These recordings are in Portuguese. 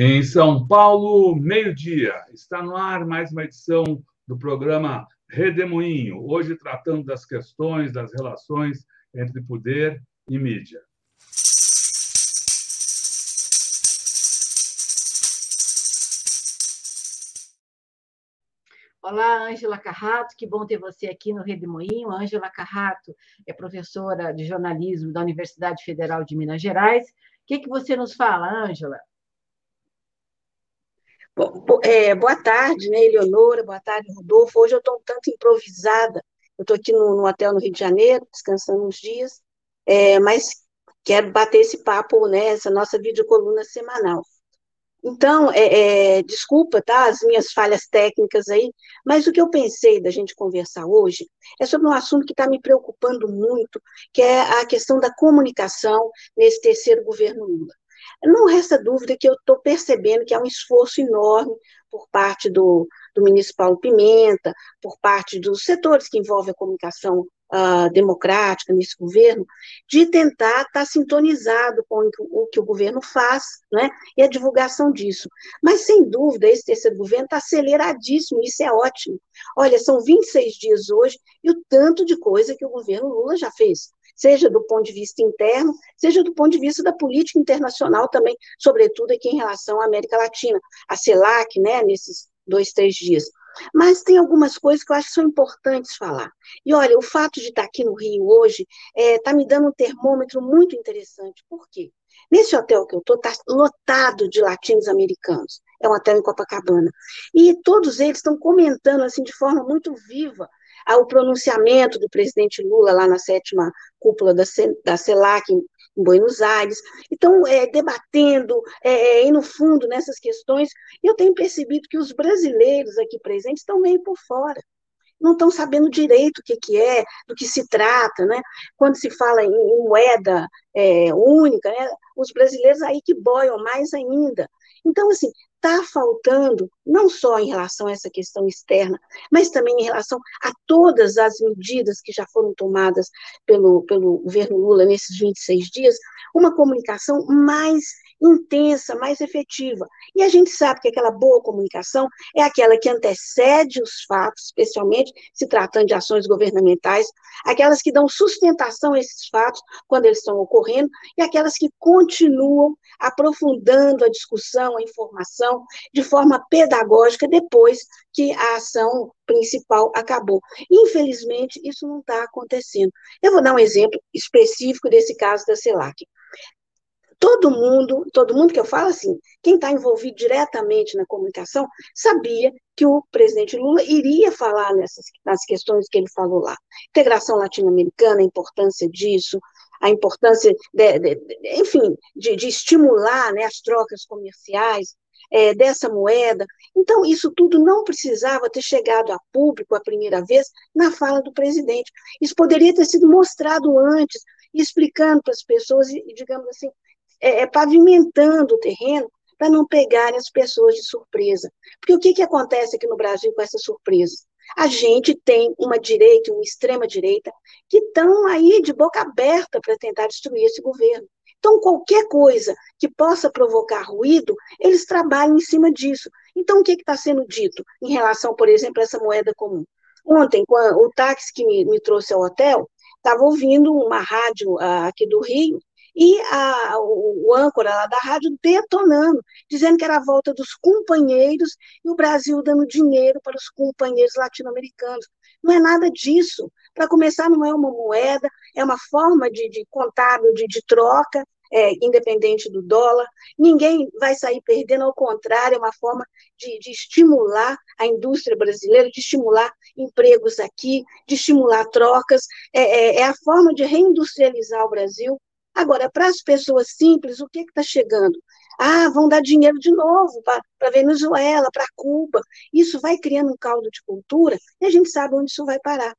Em São Paulo, meio-dia. Está no ar mais uma edição do programa Redemoinho, hoje tratando das questões das relações entre poder e mídia. Olá, Ângela Carrato, que bom ter você aqui no Redemoinho. Ângela Carrato é professora de jornalismo da Universidade Federal de Minas Gerais. O que, que você nos fala, Ângela? É, boa tarde, né, Eleonora? Boa tarde, Rodolfo. Hoje eu estou um tanto improvisada. Eu estou aqui no, hotel no Rio de Janeiro, descansando uns dias, é, mas quero bater esse papo, né, essa nossa videocoluna semanal. Então, é, é, desculpa, tá, as minhas falhas técnicas aí, mas o que eu pensei da gente conversar hoje é sobre um assunto que está me preocupando muito, que é a questão da comunicação nesse terceiro governo Lula. Não resta dúvida que eu estou percebendo que há um esforço enorme por parte do, do ministro Paulo Pimenta, por parte dos setores que envolvem a comunicação uh, democrática nesse governo, de tentar estar tá sintonizado com o que o governo faz, né, e a divulgação disso. Mas, sem dúvida, esse terceiro governo está aceleradíssimo, isso é ótimo. Olha, são 26 dias hoje, e o tanto de coisa que o governo Lula já fez seja do ponto de vista interno, seja do ponto de vista da política internacional também, sobretudo aqui em relação à América Latina, a CELAC, né, nesses dois, três dias. Mas tem algumas coisas que eu acho que são importantes falar. E olha, o fato de estar aqui no Rio hoje está é, tá me dando um termômetro muito interessante. Por quê? Nesse hotel que eu estou, está lotado de latinos americanos. É um hotel em Copacabana. E todos eles estão comentando assim de forma muito viva ao pronunciamento do presidente Lula lá na sétima cúpula da, da CELAC em, Buenos Aires. Então, é, debatendo, é, é, indo fundo nessas questões, eu tenho percebido que os brasileiros aqui presentes estão meio por fora não estão sabendo direito o que, que é, do que se trata, né? Quando se fala em, em moeda é, única, né? os brasileiros aí que boiam mais ainda. Então, assim, está faltando, não só em relação a essa questão externa, mas também em relação a todas as medidas que já foram tomadas pelo, pelo governo Lula nesses 26 dias, uma comunicação mais intensa, mais efetiva. E a gente sabe que aquela boa comunicação é aquela que antecede os fatos, especialmente se tratando de ações governamentais, aquelas que dão sustentação a esses fatos quando eles estão ocorrendo, e aquelas que continuam aprofundando a discussão, a informação, de forma pedagógica depois que a ação principal acabou. Infelizmente, isso não está acontecendo. Eu vou dar um exemplo específico desse caso da CELAC todo mundo, todo mundo que eu falo assim, quem está envolvido diretamente na comunicação, sabia que o presidente Lula iria falar nessas nas questões que ele falou lá. Integração latino-americana, a importância disso, a importância, de, de, de, enfim, de, estimular né, as trocas comerciais é, dessa moeda. Então, isso tudo não precisava ter chegado a público a primeira vez na fala do presidente. Isso poderia ter sido mostrado antes, explicando para as pessoas, e, digamos assim, é, é, pavimentando o terreno para não pegarem as pessoas de surpresa. Porque o que, que acontece aqui no Brasil com essa surpresa? A gente tem uma direita, uma extrema-direita, que estão aí de boca aberta para tentar destruir esse governo. Então, qualquer coisa que possa provocar ruído, eles trabalham em cima disso. Então, o que está sendo dito em relação, por exemplo, a essa moeda comum? Ontem, o táxi que me, me trouxe ao hotel, estava ouvindo uma rádio uh, aqui do Rio, e a, o, o âncora lá da rádio detonando, dizendo que era a volta dos companheiros e o Brasil dando dinheiro para os companheiros latino-americanos. Não é nada disso. Para começar, não é uma moeda, é uma forma de, de contábil, de, de troca, é, independente do dólar, ninguém vai sair perdendo, ao contrário, é uma forma de, de, estimular a indústria brasileira, de estimular empregos aqui, de estimular trocas, é, é, é a forma de reindustrializar o Brasil Agora, para as pessoas simples, o que está chegando? Ah, vão dar dinheiro de novo para a Venezuela, para Cuba. Isso vai criando um caldo de cultura e a gente sabe onde isso vai parar.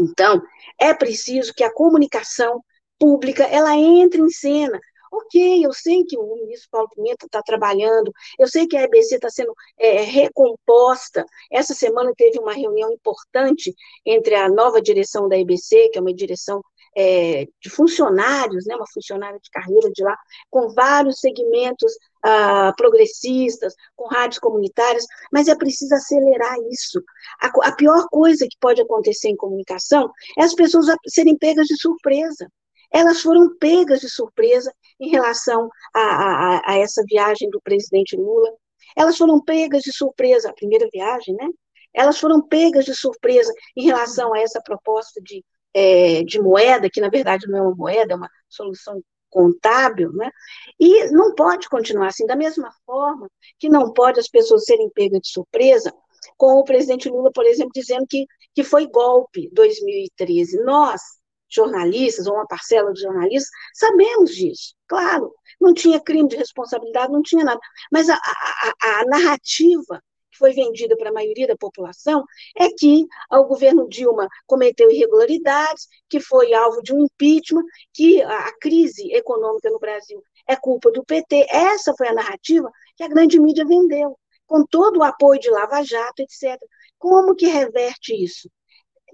Então, é preciso que a comunicação pública ela entre em cena. Ok, eu sei que o ministro Paulo Pimenta está trabalhando, eu sei que a EBC está sendo é, recomposta. Essa semana teve uma reunião importante entre a nova direção da EBC, que é uma direção é, de funcionários, né, uma funcionária de carreira de lá, com vários segmentos uh, progressistas, com rádios comunitárias, mas é preciso acelerar isso. A, a pior coisa que pode acontecer em comunicação é as pessoas serem pegas de surpresa elas foram pegas de surpresa em relação a, a, a, essa viagem do presidente Lula. Elas foram pegas de surpresa, a primeira viagem, né? Elas foram pegas de surpresa em relação a essa proposta de, é, de moeda, que na verdade não é uma moeda, é uma solução contábil, né? E não pode continuar assim, da mesma forma que não pode as pessoas serem pegas de surpresa com o presidente Lula, por exemplo, dizendo que, que foi golpe 2013. Nós, jornalistas, ou uma parcela dos jornalistas, sabemos disso, claro. Não tinha crime de responsabilidade, não tinha nada. Mas a, a, a narrativa que foi vendida para a maioria da população é que o governo Dilma cometeu irregularidades, que foi alvo de um impeachment, que a, crise econômica no Brasil é culpa do PT. Essa foi a narrativa que a grande mídia vendeu, com todo o apoio de Lava Jato, etc. Como que reverte isso?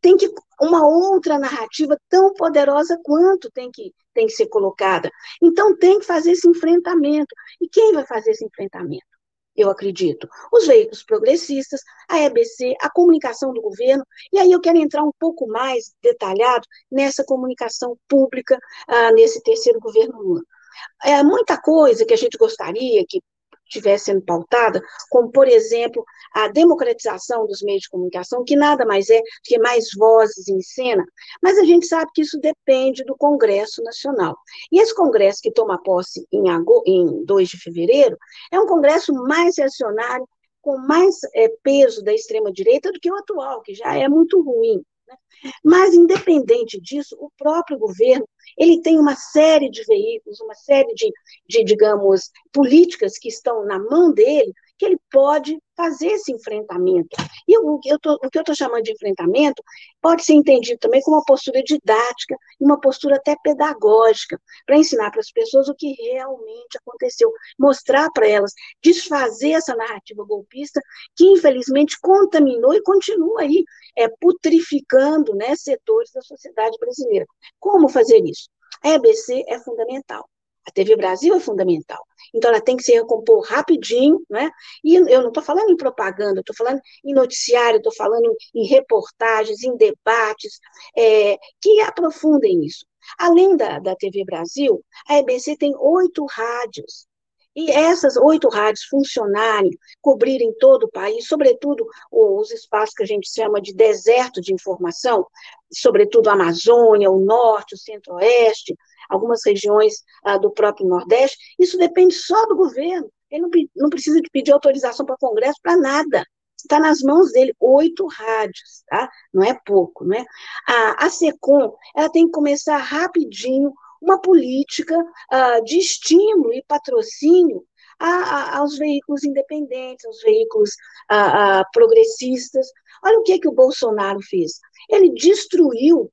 tem que uma outra narrativa tão poderosa quanto tem que, tem que ser colocada. Então, tem que fazer esse enfrentamento. E quem vai fazer esse enfrentamento? Eu acredito. Os veículos progressistas, a EBC, a comunicação do governo, e aí eu quero entrar um pouco mais detalhado nessa comunicação pública, ah, nesse terceiro governo Lula. É muita coisa que a gente gostaria que estivesse sendo pautada, como, por exemplo, a democratização dos meios de comunicação, que nada mais é do que mais vozes em cena, mas a gente sabe que isso depende do Congresso Nacional. E esse Congresso que toma posse em, em 2 de fevereiro é um Congresso mais reacionário, com mais é, peso da extrema-direita do que o atual, que já é muito ruim. Mas, independente disso, o próprio governo ele tem uma série de veículos, uma série de, de digamos, políticas que estão na mão dele, que ele pode fazer esse enfrentamento. E o, eu tô, o que eu estou chamando de enfrentamento pode ser entendido também como uma postura didática e uma postura até pedagógica, para ensinar para as pessoas o que realmente aconteceu, mostrar para elas, desfazer essa narrativa golpista que, infelizmente, contaminou e continua aí é, putrificando né, setores da sociedade brasileira. Como fazer isso? A EBC é fundamental. A TV Brasil é fundamental. Então, ela tem que se recompor rapidinho, né? E eu não estou falando em propaganda, estou falando em noticiário, estou falando em reportagens, em debates, é, que aprofundem isso. Além da, da TV Brasil, a EBC tem oito rádios. E essas oito rádios funcionarem, cobrirem todo o país, sobretudo os espaços que a gente chama de deserto de informação, sobretudo a Amazônia, o Norte, o Centro-Oeste, algumas regiões ah, do próprio Nordeste, isso depende só do governo. Ele não, não precisa de pedir autorização para o Congresso para nada. Está nas mãos dele, oito rádios, tá? Não é pouco, né? A, a SECOM, ela tem que começar rapidinho uma política ah, de estímulo e patrocínio a, a, aos veículos independentes, aos veículos a, progressistas. Olha o que, que o Bolsonaro fez. Ele destruiu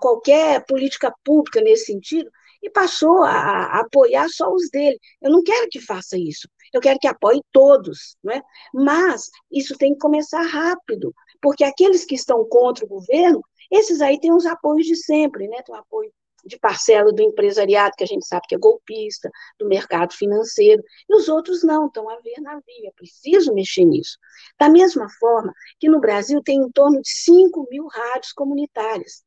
qualquer política pública nesse sentido e passou a, apoiar só os dele. Eu não quero que faça isso. Eu quero que apoie todos, não é? Mas isso tem que começar rápido, porque aqueles que estão contra o governo, esses aí têm os apoios de sempre, né? Tem o apoio de parcela do empresariado, que a gente sabe que é golpista, do mercado financeiro, e os outros não, estão a ver na via, é preciso mexer nisso. Da mesma forma que no Brasil tem em torno de 5 mil rádios comunitárias.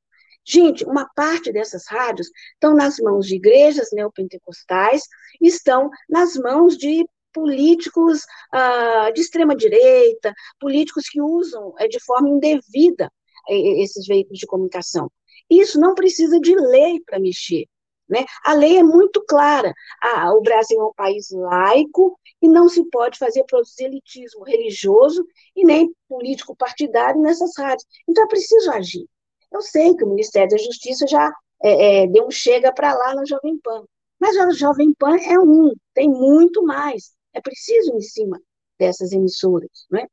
Gente, uma parte dessas rádios estão nas mãos de igrejas neopentecostais, estão nas mãos de políticos ah, de extrema direita, políticos que usam é, de forma indevida eh, esses veículos de comunicação. Isso não precisa de lei para mexer. Né? A lei é muito clara. Ah, o Brasil é um país laico e não se pode fazer proselitismo religioso e nem político partidário nessas rádios. Então é preciso agir. Eu sei que o Ministério da Justiça já é, é, deu um chega para lá na Jovem Pan, mas a Jovem Pan é um, tem muito mais. É preciso em cima dessas emissoras, não é?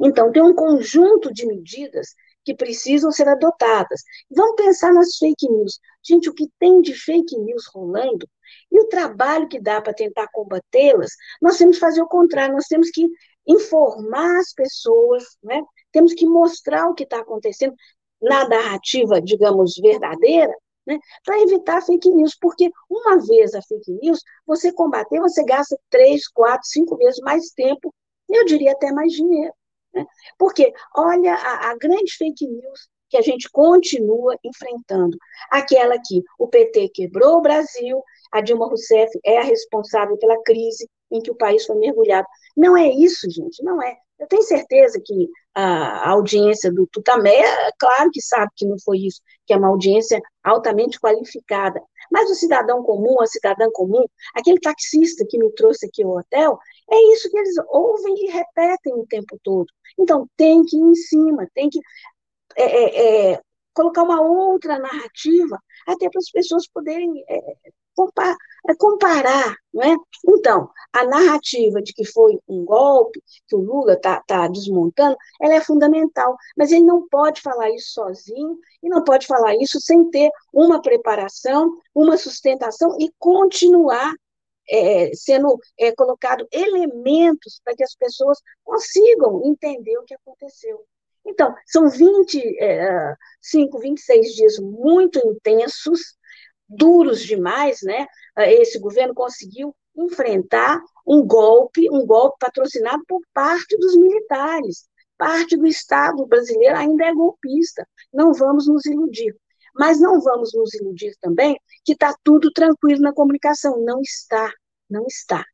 Então, tem um conjunto de medidas que precisam ser adotadas. Vamos pensar nas fake news. Gente, o que tem de fake news rolando e o trabalho que dá para tentar combatê-las, nós temos que fazer o contrário, nós temos que informar as pessoas, né? temos que mostrar o que está acontecendo, na narrativa, digamos, verdadeira, né, para evitar fake news, porque uma vez a fake news, você combater, você gasta três, quatro, cinco vezes mais tempo, eu diria até mais dinheiro. Né? Porque, olha, a, a grande fake news que a gente continua enfrentando. Aquela que o PT quebrou o Brasil, a Dilma Rousseff é a responsável pela crise em que o país foi mergulhado. Não é isso, gente, não é. Eu tenho certeza que a audiência do Tutamé, claro que sabe que não foi isso, que é uma audiência altamente qualificada. Mas o cidadão comum, a cidadã comum, aquele taxista que me trouxe aqui ao hotel, é isso que eles ouvem e repetem o tempo todo. Então, tem que ir em cima, tem que é, é, é colocar uma outra narrativa, até para as pessoas poderem é, é, comparar, não é? Então, a narrativa de que foi um golpe, que o Lula está tá desmontando, ela é fundamental, mas ele não pode falar isso sozinho e não pode falar isso sem ter uma preparação, uma sustentação e continuar é, sendo é, colocado elementos para que as pessoas consigam entender o que aconteceu. Então, são 25, 26 dias muito intensos, duros demais, né? Esse governo conseguiu enfrentar um golpe, um golpe patrocinado por parte dos militares. Parte do Estado brasileiro ainda é golpista. Não vamos nos iludir. Mas não vamos nos iludir também que está tudo tranquilo na comunicação. Não está, não está.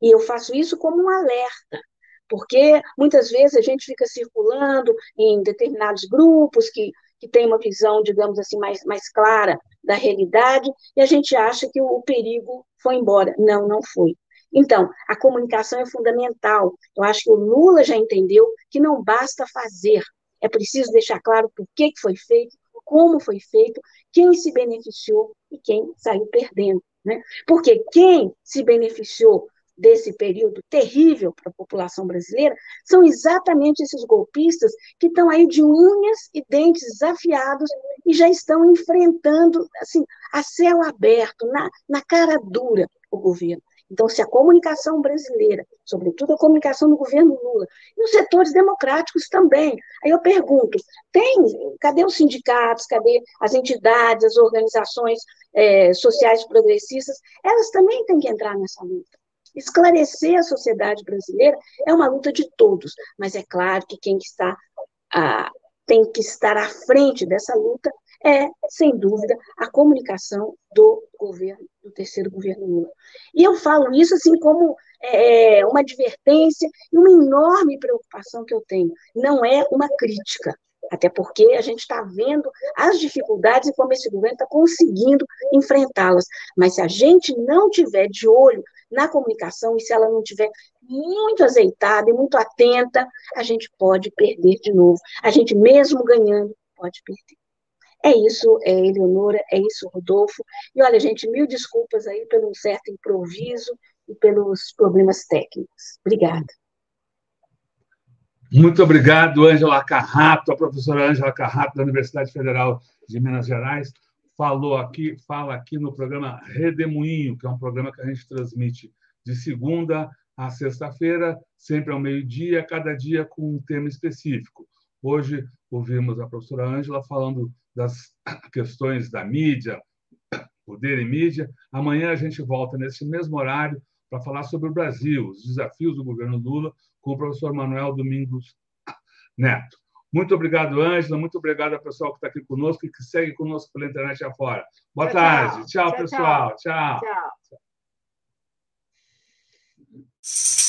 E eu faço isso como um alerta, porque muitas vezes a gente fica circulando em determinados grupos que que tem uma visão, digamos assim, mais, mais clara da realidade, e a gente acha que o, o perigo foi embora. Não, não foi. Então, a comunicação é fundamental. Eu acho que o Lula já entendeu que não basta fazer, é preciso deixar claro por que foi feito, como foi feito, quem se beneficiou e quem saiu perdendo. Né? Porque quem se beneficiou desse período terrível para a população brasileira são exatamente esses golpistas que estão aí de unhas e dentes desafiados e já estão enfrentando, assim, a céu aberto, na, na cara dura, o governo. Então, se a comunicação brasileira, sobretudo a comunicação do governo Lula, e os setores democráticos também, aí eu pergunto, tem, cadê os sindicatos, cadê as entidades, as organizações é, sociais progressistas? Elas também têm que entrar nessa luta. Esclarecer a sociedade brasileira é uma luta de todos, mas é claro que quem está ah, tem que estar à frente dessa luta é, sem dúvida, a comunicação do governo, do terceiro governo Lula. E eu falo isso assim como é, uma advertência e uma enorme preocupação que eu tenho. Não é uma crítica, até porque a gente está vendo as dificuldades e como esse governo está conseguindo enfrentá-las. Mas se a gente não tiver de olho na comunicação, e se ela não tiver muito azeitada e muito atenta, a gente pode perder de novo. A gente, mesmo ganhando, pode perder. É isso, é Eleonora, é isso, Rodolfo. E olha, gente, mil desculpas aí pelo certo improviso e pelos problemas técnicos. Obrigada. Muito obrigado, Ângela Carrato, a professora Ângela Carrato, da Universidade Federal de Minas Gerais falou aqui, fala aqui no programa Redemoinho, que é um programa que a gente transmite de segunda a sexta-feira, sempre ao meio-dia, cada dia com um tema específico. Hoje ouvimos a professora Ângela falando das questões da mídia, poder e mídia. Amanhã a gente volta nesse mesmo horário para falar sobre o Brasil, os desafios do governo Lula, com o professor Manuel Domingos Neto. Muito obrigado, Ângela. Muito obrigado ao pessoal que está aqui conosco e que segue conosco pela internet afora. Boa tchau, tarde. Tchau, tchau pessoal. tchau. tchau. tchau.